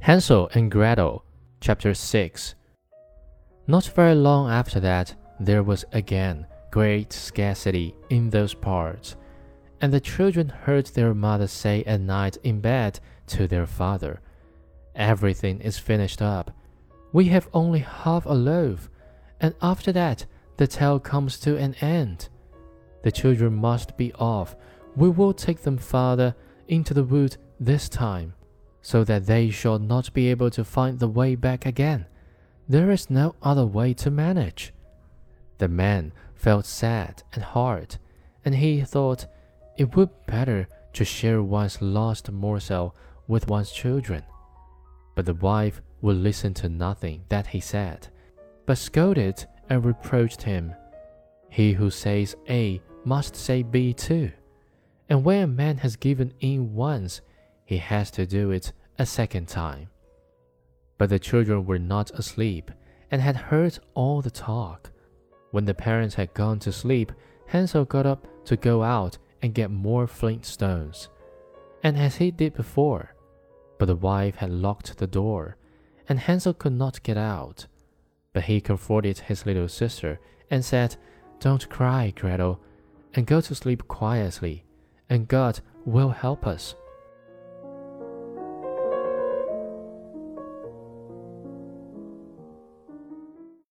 Hansel and Gretel, Chapter 6 Not very long after that, there was again great scarcity in those parts, and the children heard their mother say at night in bed to their father, Everything is finished up. We have only half a loaf, and after that the tale comes to an end. The children must be off. We will take them farther into the wood this time so that they shall not be able to find the way back again. There is no other way to manage. The man felt sad and hard, and he thought it would be better to share one's lost morsel with one's children. But the wife would listen to nothing that he said, but scolded and reproached him. He who says A must say B too. And when a man has given in once, he has to do it a second time. But the children were not asleep and had heard all the talk. When the parents had gone to sleep, Hansel got up to go out and get more flint stones, and as he did before. But the wife had locked the door, and Hansel could not get out. But he comforted his little sister and said, Don't cry, Gretel, and go to sleep quietly, and God will help us.